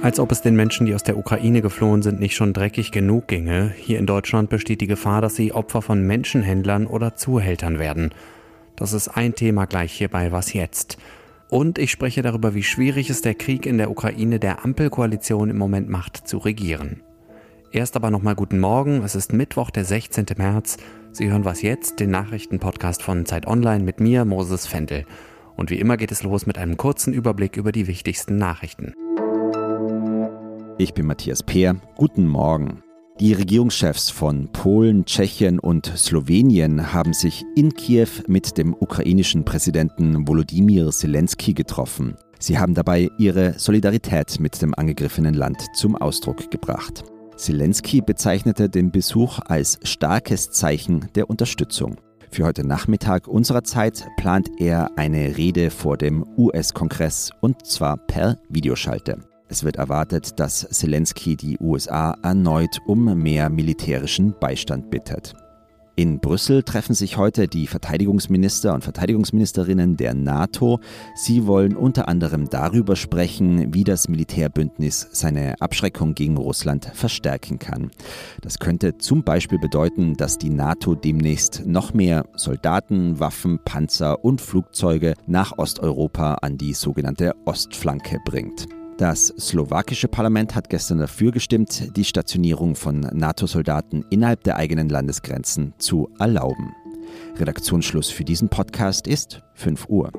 Als ob es den Menschen, die aus der Ukraine geflohen sind, nicht schon dreckig genug ginge. Hier in Deutschland besteht die Gefahr, dass sie Opfer von Menschenhändlern oder Zuhältern werden. Das ist ein Thema gleich hier bei Was jetzt? Und ich spreche darüber, wie schwierig es der Krieg in der Ukraine der Ampelkoalition im Moment macht, zu regieren. Erst aber nochmal guten Morgen. Es ist Mittwoch, der 16. März. Sie hören Was jetzt? Den Nachrichtenpodcast von Zeit Online mit mir, Moses Fendel. Und wie immer geht es los mit einem kurzen Überblick über die wichtigsten Nachrichten. Ich bin Matthias Peer. Guten Morgen. Die Regierungschefs von Polen, Tschechien und Slowenien haben sich in Kiew mit dem ukrainischen Präsidenten Volodymyr Zelensky getroffen. Sie haben dabei ihre Solidarität mit dem angegriffenen Land zum Ausdruck gebracht. Zelensky bezeichnete den Besuch als starkes Zeichen der Unterstützung. Für heute Nachmittag unserer Zeit plant er eine Rede vor dem US-Kongress und zwar per Videoschalte. Es wird erwartet, dass Zelensky die USA erneut um mehr militärischen Beistand bittet. In Brüssel treffen sich heute die Verteidigungsminister und Verteidigungsministerinnen der NATO. Sie wollen unter anderem darüber sprechen, wie das Militärbündnis seine Abschreckung gegen Russland verstärken kann. Das könnte zum Beispiel bedeuten, dass die NATO demnächst noch mehr Soldaten, Waffen, Panzer und Flugzeuge nach Osteuropa an die sogenannte Ostflanke bringt. Das slowakische Parlament hat gestern dafür gestimmt, die Stationierung von NATO-Soldaten innerhalb der eigenen Landesgrenzen zu erlauben. Redaktionsschluss für diesen Podcast ist 5 Uhr.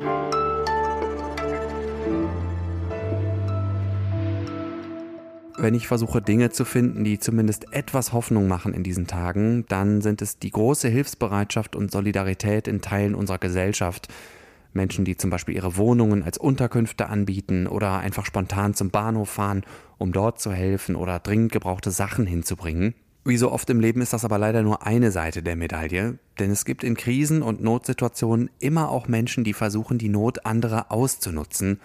Wenn ich versuche, Dinge zu finden, die zumindest etwas Hoffnung machen in diesen Tagen, dann sind es die große Hilfsbereitschaft und Solidarität in Teilen unserer Gesellschaft, Menschen, die zum Beispiel ihre Wohnungen als Unterkünfte anbieten oder einfach spontan zum Bahnhof fahren, um dort zu helfen oder dringend gebrauchte Sachen hinzubringen. Wie so oft im Leben ist das aber leider nur eine Seite der Medaille, denn es gibt in Krisen und Notsituationen immer auch Menschen, die versuchen, die Not anderer auszunutzen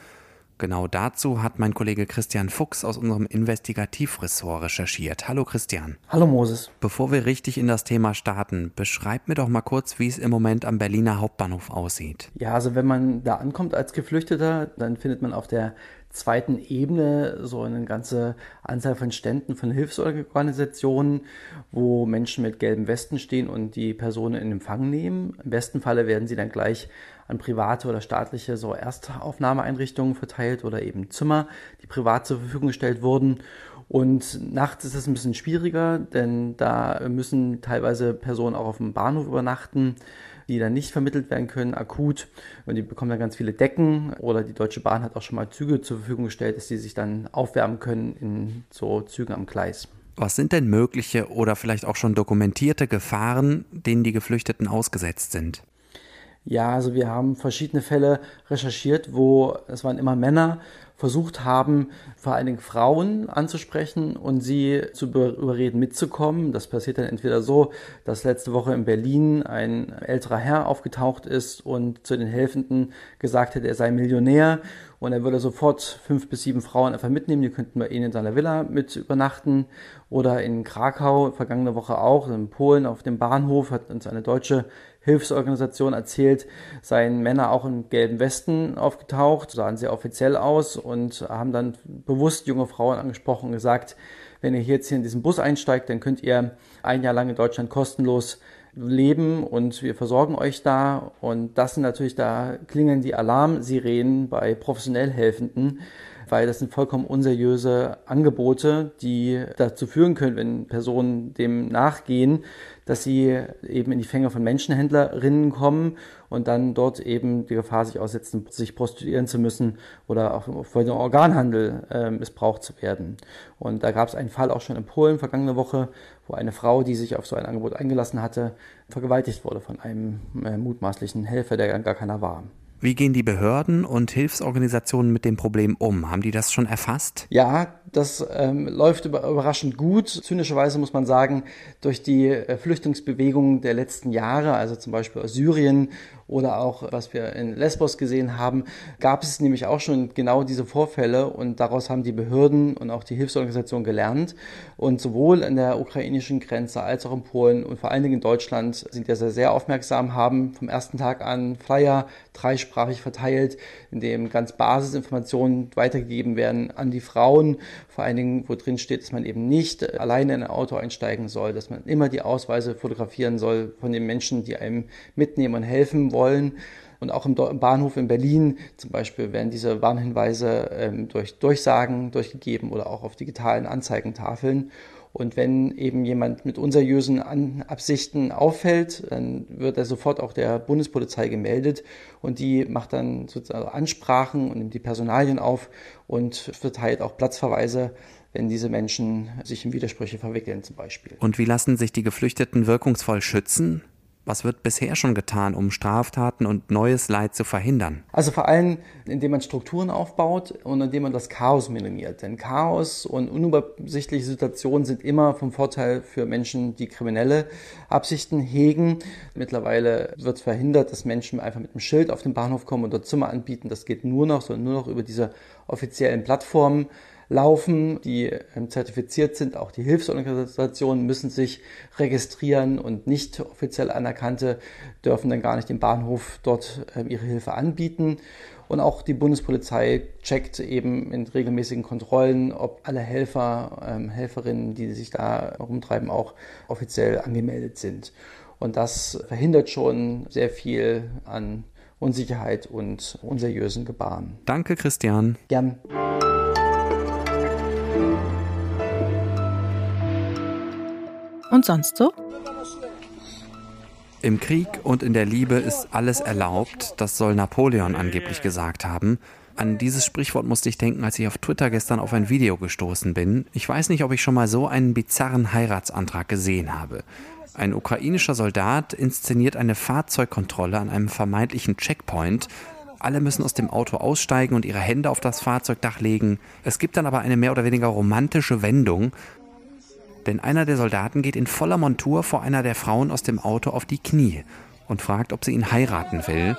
Genau dazu hat mein Kollege Christian Fuchs aus unserem Investigativ-Ressort recherchiert. Hallo Christian. Hallo Moses. Bevor wir richtig in das Thema starten, beschreib mir doch mal kurz, wie es im Moment am Berliner Hauptbahnhof aussieht. Ja, also wenn man da ankommt als Geflüchteter, dann findet man auf der zweiten Ebene so eine ganze Anzahl von Ständen von Hilfsorganisationen, wo Menschen mit gelben Westen stehen und die Personen in Empfang nehmen. Im besten Falle werden sie dann gleich an private oder staatliche so Erstaufnahmeeinrichtungen verteilt oder eben Zimmer, die privat zur Verfügung gestellt wurden. Und nachts ist es ein bisschen schwieriger, denn da müssen teilweise Personen auch auf dem Bahnhof übernachten, die dann nicht vermittelt werden können, akut. Und die bekommen dann ganz viele Decken. Oder die Deutsche Bahn hat auch schon mal Züge zur Verfügung gestellt, dass die sich dann aufwärmen können in so Zügen am Gleis. Was sind denn mögliche oder vielleicht auch schon dokumentierte Gefahren, denen die Geflüchteten ausgesetzt sind? Ja, also wir haben verschiedene Fälle recherchiert, wo es waren immer Männer, versucht haben, vor allen Dingen Frauen anzusprechen und sie zu überreden, mitzukommen. Das passiert dann entweder so, dass letzte Woche in Berlin ein älterer Herr aufgetaucht ist und zu den Helfenden gesagt hat, er sei Millionär und er würde sofort fünf bis sieben Frauen einfach mitnehmen, die könnten bei ihnen in seiner Villa mit übernachten. Oder in Krakau, vergangene Woche auch, in Polen auf dem Bahnhof hat uns eine deutsche Hilfsorganisation erzählt, seien Männer auch in gelben Westen aufgetaucht, sahen sehr offiziell aus und haben dann bewusst junge Frauen angesprochen und gesagt, wenn ihr jetzt hier in diesen Bus einsteigt, dann könnt ihr ein Jahr lang in Deutschland kostenlos leben und wir versorgen euch da. Und das sind natürlich, da klingen die Alarmsirenen bei professionell Helfenden, weil das sind vollkommen unseriöse Angebote, die dazu führen können, wenn Personen dem nachgehen, dass sie eben in die Fänge von Menschenhändlerinnen kommen und dann dort eben die Gefahr sich aussetzen, sich prostituieren zu müssen oder auch vor dem Organhandel äh, missbraucht zu werden. Und da gab es einen Fall auch schon in Polen vergangene Woche, wo eine Frau, die sich auf so ein Angebot eingelassen hatte, vergewaltigt wurde von einem äh, mutmaßlichen Helfer, der gar keiner war. Wie gehen die Behörden und Hilfsorganisationen mit dem Problem um? Haben die das schon erfasst? Ja, das ähm, läuft überraschend gut. Zynischerweise muss man sagen, durch die äh, Flüchtlingsbewegungen der letzten Jahre, also zum Beispiel aus Syrien oder auch was wir in Lesbos gesehen haben, gab es nämlich auch schon genau diese Vorfälle und daraus haben die Behörden und auch die Hilfsorganisationen gelernt. Und sowohl an der ukrainischen Grenze als auch in Polen und vor allen Dingen in Deutschland sind ja sehr, sehr aufmerksam, haben vom ersten Tag an Flyer dreisprachig verteilt, in dem ganz Basisinformationen weitergegeben werden an die Frauen, vor allen Dingen, wo drin steht, dass man eben nicht alleine in ein Auto einsteigen soll, dass man immer die Ausweise fotografieren soll von den Menschen, die einem mitnehmen und helfen wollen. Und auch im Bahnhof in Berlin zum Beispiel werden diese Warnhinweise ähm, durch Durchsagen durchgegeben oder auch auf digitalen Anzeigentafeln. Und wenn eben jemand mit unseriösen Absichten auffällt, dann wird er sofort auch der Bundespolizei gemeldet und die macht dann sozusagen Ansprachen und nimmt die Personalien auf und verteilt auch Platzverweise wenn diese Menschen sich in Widersprüche verwickeln zum Beispiel. Und wie lassen sich die Geflüchteten wirkungsvoll schützen? Was wird bisher schon getan, um Straftaten und neues Leid zu verhindern? Also vor allem, indem man Strukturen aufbaut und indem man das Chaos minimiert. Denn Chaos und unübersichtliche Situationen sind immer vom Vorteil für Menschen, die kriminelle Absichten hegen. Mittlerweile wird verhindert, dass Menschen einfach mit einem Schild auf den Bahnhof kommen dort Zimmer anbieten. Das geht nur noch, sondern nur noch über diese offiziellen Plattformen laufen, die ähm, zertifiziert sind. Auch die Hilfsorganisationen müssen sich registrieren und nicht offiziell anerkannte dürfen dann gar nicht im Bahnhof dort ähm, ihre Hilfe anbieten. Und auch die Bundespolizei checkt eben in regelmäßigen Kontrollen, ob alle Helfer, ähm, Helferinnen, die sich da rumtreiben, auch offiziell angemeldet sind. Und das verhindert schon sehr viel an Unsicherheit und unseriösen Gebaren. Danke, Christian. Gern. Und sonst so? Im Krieg und in der Liebe ist alles erlaubt, das soll Napoleon angeblich gesagt haben. An dieses Sprichwort musste ich denken, als ich auf Twitter gestern auf ein Video gestoßen bin. Ich weiß nicht, ob ich schon mal so einen bizarren Heiratsantrag gesehen habe. Ein ukrainischer Soldat inszeniert eine Fahrzeugkontrolle an einem vermeintlichen Checkpoint. Alle müssen aus dem Auto aussteigen und ihre Hände auf das Fahrzeugdach legen. Es gibt dann aber eine mehr oder weniger romantische Wendung denn einer der Soldaten geht in voller Montur vor einer der Frauen aus dem Auto auf die Knie und fragt, ob sie ihn heiraten will,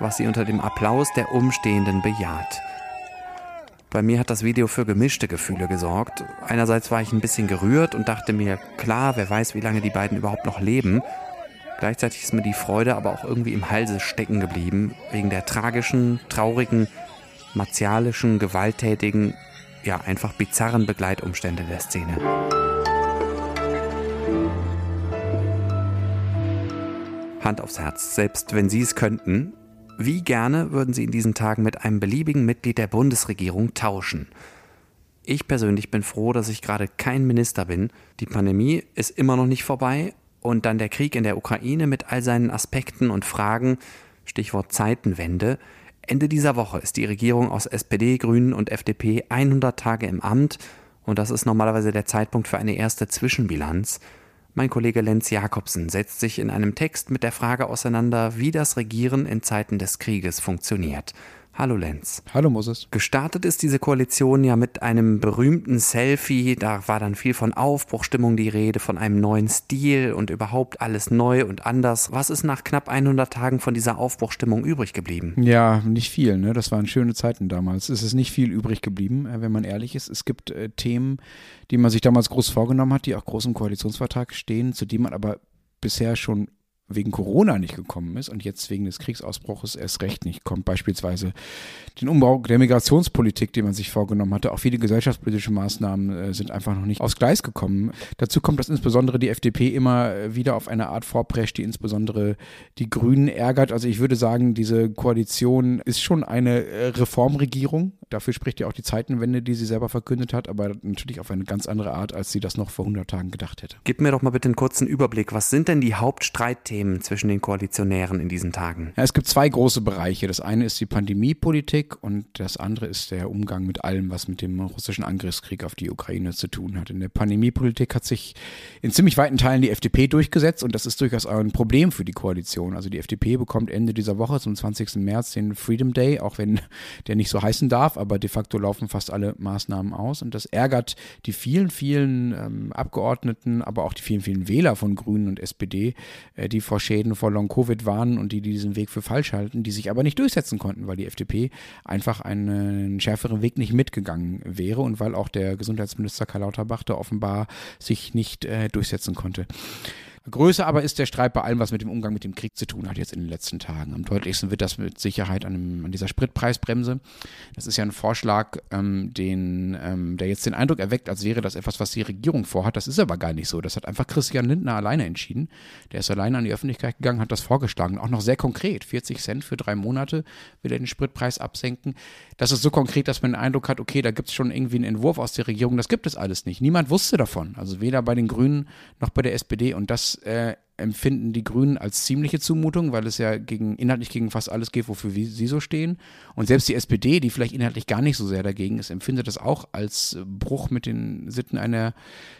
was sie unter dem Applaus der Umstehenden bejaht. Bei mir hat das Video für gemischte Gefühle gesorgt. Einerseits war ich ein bisschen gerührt und dachte mir, klar, wer weiß, wie lange die beiden überhaupt noch leben. Gleichzeitig ist mir die Freude aber auch irgendwie im Halse stecken geblieben, wegen der tragischen, traurigen, martialischen, gewalttätigen, ja einfach bizarren Begleitumstände der Szene. Hand aufs Herz, selbst wenn Sie es könnten, wie gerne würden Sie in diesen Tagen mit einem beliebigen Mitglied der Bundesregierung tauschen? Ich persönlich bin froh, dass ich gerade kein Minister bin. Die Pandemie ist immer noch nicht vorbei und dann der Krieg in der Ukraine mit all seinen Aspekten und Fragen, Stichwort Zeitenwende. Ende dieser Woche ist die Regierung aus SPD, Grünen und FDP 100 Tage im Amt und das ist normalerweise der Zeitpunkt für eine erste Zwischenbilanz. Mein Kollege Lenz Jakobsen setzt sich in einem Text mit der Frage auseinander, wie das Regieren in Zeiten des Krieges funktioniert. Hallo Lenz. Hallo Moses. Gestartet ist diese Koalition ja mit einem berühmten Selfie. Da war dann viel von Aufbruchstimmung die Rede, von einem neuen Stil und überhaupt alles neu und anders. Was ist nach knapp 100 Tagen von dieser Aufbruchstimmung übrig geblieben? Ja, nicht viel. Ne? Das waren schöne Zeiten damals. Es ist nicht viel übrig geblieben, äh, wenn man ehrlich ist. Es gibt äh, Themen, die man sich damals groß vorgenommen hat, die auch groß im Koalitionsvertrag stehen, zu denen man aber bisher schon wegen Corona nicht gekommen ist und jetzt wegen des Kriegsausbruches erst recht nicht kommt. Beispielsweise den Umbau der Migrationspolitik, den man sich vorgenommen hatte. Auch viele gesellschaftspolitische Maßnahmen äh, sind einfach noch nicht aufs Gleis gekommen. Dazu kommt, dass insbesondere die FDP immer wieder auf eine Art vorprescht, die insbesondere die Grünen ärgert. Also ich würde sagen, diese Koalition ist schon eine äh, Reformregierung. Dafür spricht ja auch die Zeitenwende, die sie selber verkündet hat, aber natürlich auf eine ganz andere Art, als sie das noch vor 100 Tagen gedacht hätte. Gib mir doch mal bitte einen kurzen Überblick. Was sind denn die Hauptstreitthemen zwischen den Koalitionären in diesen Tagen? Ja, es gibt zwei große Bereiche. Das eine ist die Pandemiepolitik und das andere ist der Umgang mit allem, was mit dem russischen Angriffskrieg auf die Ukraine zu tun hat. In der Pandemiepolitik hat sich in ziemlich weiten Teilen die FDP durchgesetzt und das ist durchaus ein Problem für die Koalition. Also die FDP bekommt Ende dieser Woche zum 20. März den Freedom Day, auch wenn der nicht so heißen darf aber de facto laufen fast alle Maßnahmen aus und das ärgert die vielen, vielen ähm, Abgeordneten, aber auch die vielen, vielen Wähler von Grünen und SPD, äh, die vor Schäden vor Long-Covid warnen und die, die diesen Weg für falsch halten, die sich aber nicht durchsetzen konnten, weil die FDP einfach einen schärferen Weg nicht mitgegangen wäre und weil auch der Gesundheitsminister Karl Lauterbach da offenbar sich nicht äh, durchsetzen konnte. Größer aber ist der Streit bei allem, was mit dem Umgang mit dem Krieg zu tun hat jetzt in den letzten Tagen. Am deutlichsten wird das mit Sicherheit an, dem, an dieser Spritpreisbremse. Das ist ja ein Vorschlag, ähm, den, ähm, der jetzt den Eindruck erweckt, als wäre das etwas, was die Regierung vorhat. Das ist aber gar nicht so. Das hat einfach Christian Lindner alleine entschieden. Der ist alleine an die Öffentlichkeit gegangen, hat das vorgeschlagen. Auch noch sehr konkret. 40 Cent für drei Monate will er den Spritpreis absenken. Das ist so konkret, dass man den Eindruck hat, okay, da gibt es schon irgendwie einen Entwurf aus der Regierung. Das gibt es alles nicht. Niemand wusste davon. Also weder bei den Grünen noch bei der SPD. Und das äh, empfinden die Grünen als ziemliche Zumutung, weil es ja gegen, inhaltlich gegen fast alles geht, wofür sie so stehen. Und selbst die SPD, die vielleicht inhaltlich gar nicht so sehr dagegen ist, empfindet das auch als Bruch mit den Sitten einer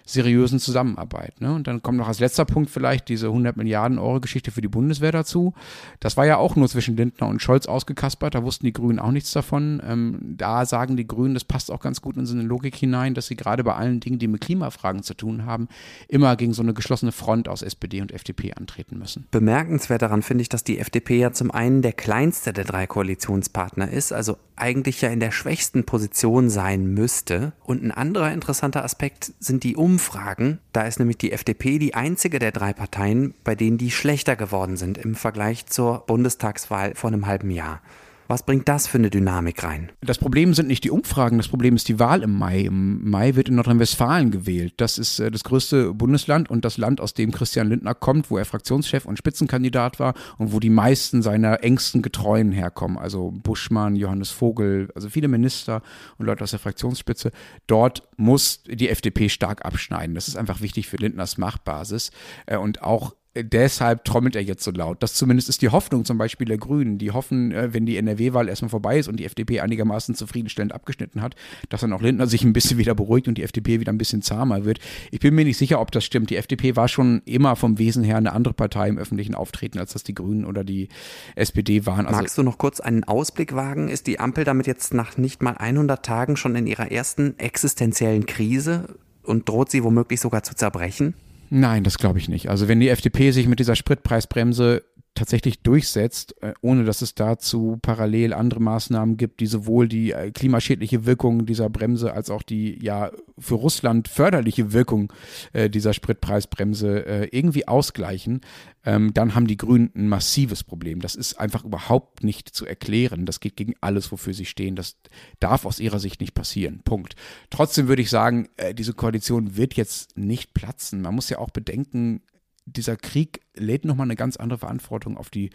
seriösen Zusammenarbeit. Ne? Und dann kommt noch als letzter Punkt vielleicht diese 100 Milliarden Euro Geschichte für die Bundeswehr dazu. Das war ja auch nur zwischen Lindner und Scholz ausgekaspert, da wussten die Grünen auch nichts davon. Ähm, da sagen die Grünen, das passt auch ganz gut in so eine Logik hinein, dass sie gerade bei allen Dingen, die mit Klimafragen zu tun haben, immer gegen so eine geschlossene Front aus SPD und FDP FDP antreten müssen. Bemerkenswert daran finde ich, dass die FDP ja zum einen der kleinste der drei Koalitionspartner ist, also eigentlich ja in der schwächsten Position sein müsste. Und ein anderer interessanter Aspekt sind die Umfragen. Da ist nämlich die FDP die einzige der drei Parteien, bei denen die schlechter geworden sind im Vergleich zur Bundestagswahl vor einem halben Jahr. Was bringt das für eine Dynamik rein? Das Problem sind nicht die Umfragen, das Problem ist die Wahl im Mai. Im Mai wird in Nordrhein-Westfalen gewählt. Das ist äh, das größte Bundesland und das Land, aus dem Christian Lindner kommt, wo er Fraktionschef und Spitzenkandidat war und wo die meisten seiner engsten Getreuen herkommen. Also Buschmann, Johannes Vogel, also viele Minister und Leute aus der Fraktionsspitze. Dort muss die FDP stark abschneiden. Das ist einfach wichtig für Lindners Machtbasis. Äh, und auch deshalb trommelt er jetzt so laut. Das zumindest ist die Hoffnung zum Beispiel der Grünen. Die hoffen, äh, wenn die NRW-Wahl erstmal vorbei ist und die FDP einigermaßen zufriedenstellend abgeschnitten hat, dass dann auch Lindner sich ein bisschen wieder beruhigt und die FDP wieder ein bisschen zahmer wird. Ich bin mir nicht sicher, ob das stimmt. Die FDP war schon immer vom Wesen her eine andere Partei im öffentlichen Auftreten, als das die Grünen oder die SPD waren. Also Magst du noch kurz einen Ausblick wagen? Ist die Ampel damit jetzt nach nicht mal 100 Tagen schon in ihrer ersten existenziellen Krise und droht sie womöglich sogar zu zerbrechen? Nein, das glaube ich nicht. Also wenn die FDP sich mit dieser Spritpreisbremse tatsächlich durchsetzt, äh, ohne dass es dazu parallel andere Maßnahmen gibt, die sowohl die äh, klimaschädliche Wirkung dieser Bremse als auch die ja für Russland förderliche Wirkung äh, dieser Spritpreisbremse irgendwie ausgleichen, ähm, dann haben die Grünen ein massives Problem. Das ist einfach überhaupt nicht zu erklären. Das geht gegen alles, wofür sie stehen. Das darf aus ihrer Sicht nicht passieren. Punkt. Trotzdem würde ich sagen, diese Koalition wird jetzt nicht platzen. Man muss ja auch bedenken, dieser Krieg lädt nochmal eine ganz andere Verantwortung auf die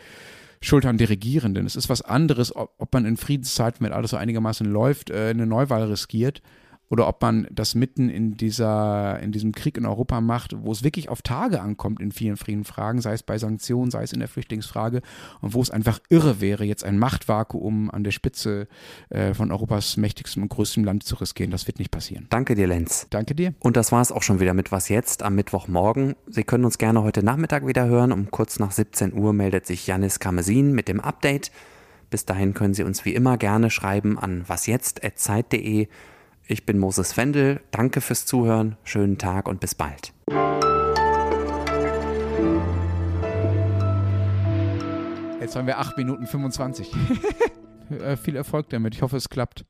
Schultern der Regierenden. Es ist was anderes, ob, ob man in Friedenszeiten, wenn alles so einigermaßen läuft, äh, eine Neuwahl riskiert oder ob man das mitten in dieser, in diesem Krieg in Europa macht, wo es wirklich auf Tage ankommt in vielen, vielen Fragen, sei es bei Sanktionen, sei es in der Flüchtlingsfrage und wo es einfach irre wäre, jetzt ein Machtvakuum an der Spitze äh, von Europas mächtigstem und größtem Land zu riskieren. Das wird nicht passieren. Danke dir, Lenz. Danke dir. Und das war es auch schon wieder mit Was Jetzt am Mittwochmorgen. Sie können uns gerne heute Nachmittag wieder hören. Um kurz nach 17 Uhr meldet sich Janis Kamesin mit dem Update. Bis dahin können Sie uns wie immer gerne schreiben an wasjetzt.zeit.de ich bin Moses Fendel. Danke fürs Zuhören. Schönen Tag und bis bald. Jetzt haben wir 8 Minuten 25. Äh, viel Erfolg damit. Ich hoffe, es klappt.